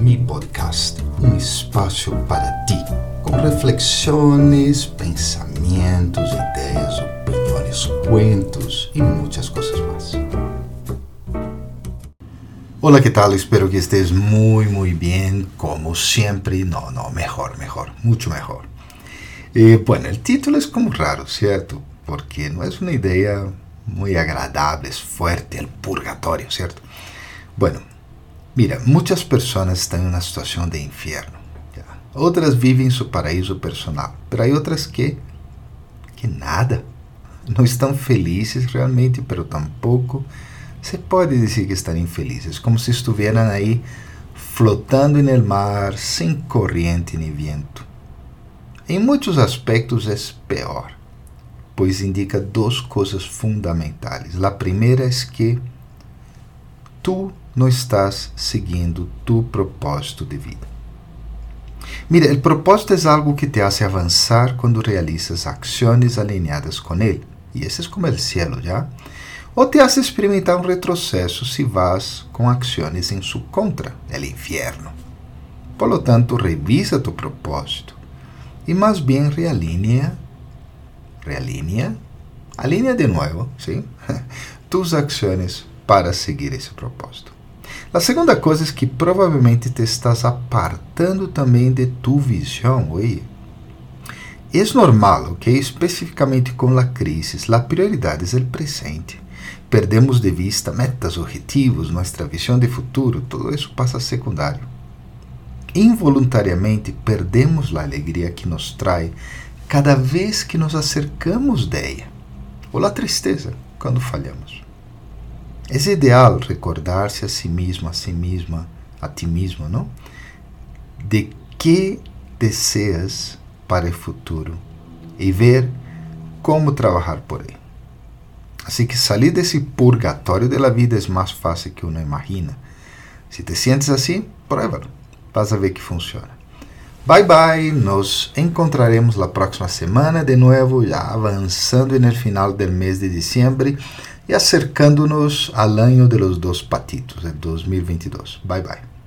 mi podcast, um espaço para ti, com reflexões, pensamentos, ideias, opiniões, cuentos e muitas coisas mais. Hola, que tal? Espero que estés muy, muy bien, como siempre. No, no, mejor, mejor, mucho mejor. Eh, bueno, el título es como raro, ¿cierto? Porque no es una idea muy agradable, es fuerte, el purgatorio, ¿cierto? Bueno, mira, muchas personas están en una situación de infierno. ¿ya? Otras viven su paraíso personal, pero hay otras que, que nada. No estão felizes realmente, pero tampoco se pode dizer que estão infelizes, como se estuvieran aí flotando no mar, sem corrente nem vento. Em muitos aspectos é pior, pois indica duas coisas fundamentais. A primeira é que tu não estás seguindo tu propósito de vida. Mira, o propósito é algo que te hace avançar quando realizas ações alinhadas com ele. E esse é como o cielo, já? Ou te hace experimentar um retrocesso se vas com ações em su contra, el infierno. Por lo tanto, revisa tu propósito e mais bem realinea, realinea, alinea de novo, sim, tus ações para seguir esse propósito. A segunda coisa é que provavelmente te estás apartando também de tu visão, oye. É normal, ok? Especificamente com a crise, a prioridade é o presente. Perdemos de vista metas, objetivos, nossa visão de futuro, todo isso passa a secundário. Involuntariamente perdemos a alegria que nos trai cada vez que nos acercamos de ella, ou a tristeza quando falhamos. É ideal recordar-se a si mesmo, a si mesma, a ti mesmo, não? De que deseas para o futuro e ver como trabalhar por ele. Assim que sair desse purgatório da vida é mais fácil que uno imagina. Se te sientes assim, pruébalo. Vas a ver que funciona. Bye bye, nos encontraremos la próxima semana de nuevo, ya avanzando en el final del mes de diciembre y acercándonos al año de los dos patitos, el 2022. Bye bye.